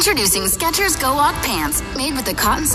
Introducing Skechers Go Walk Pants, made with the cotton soft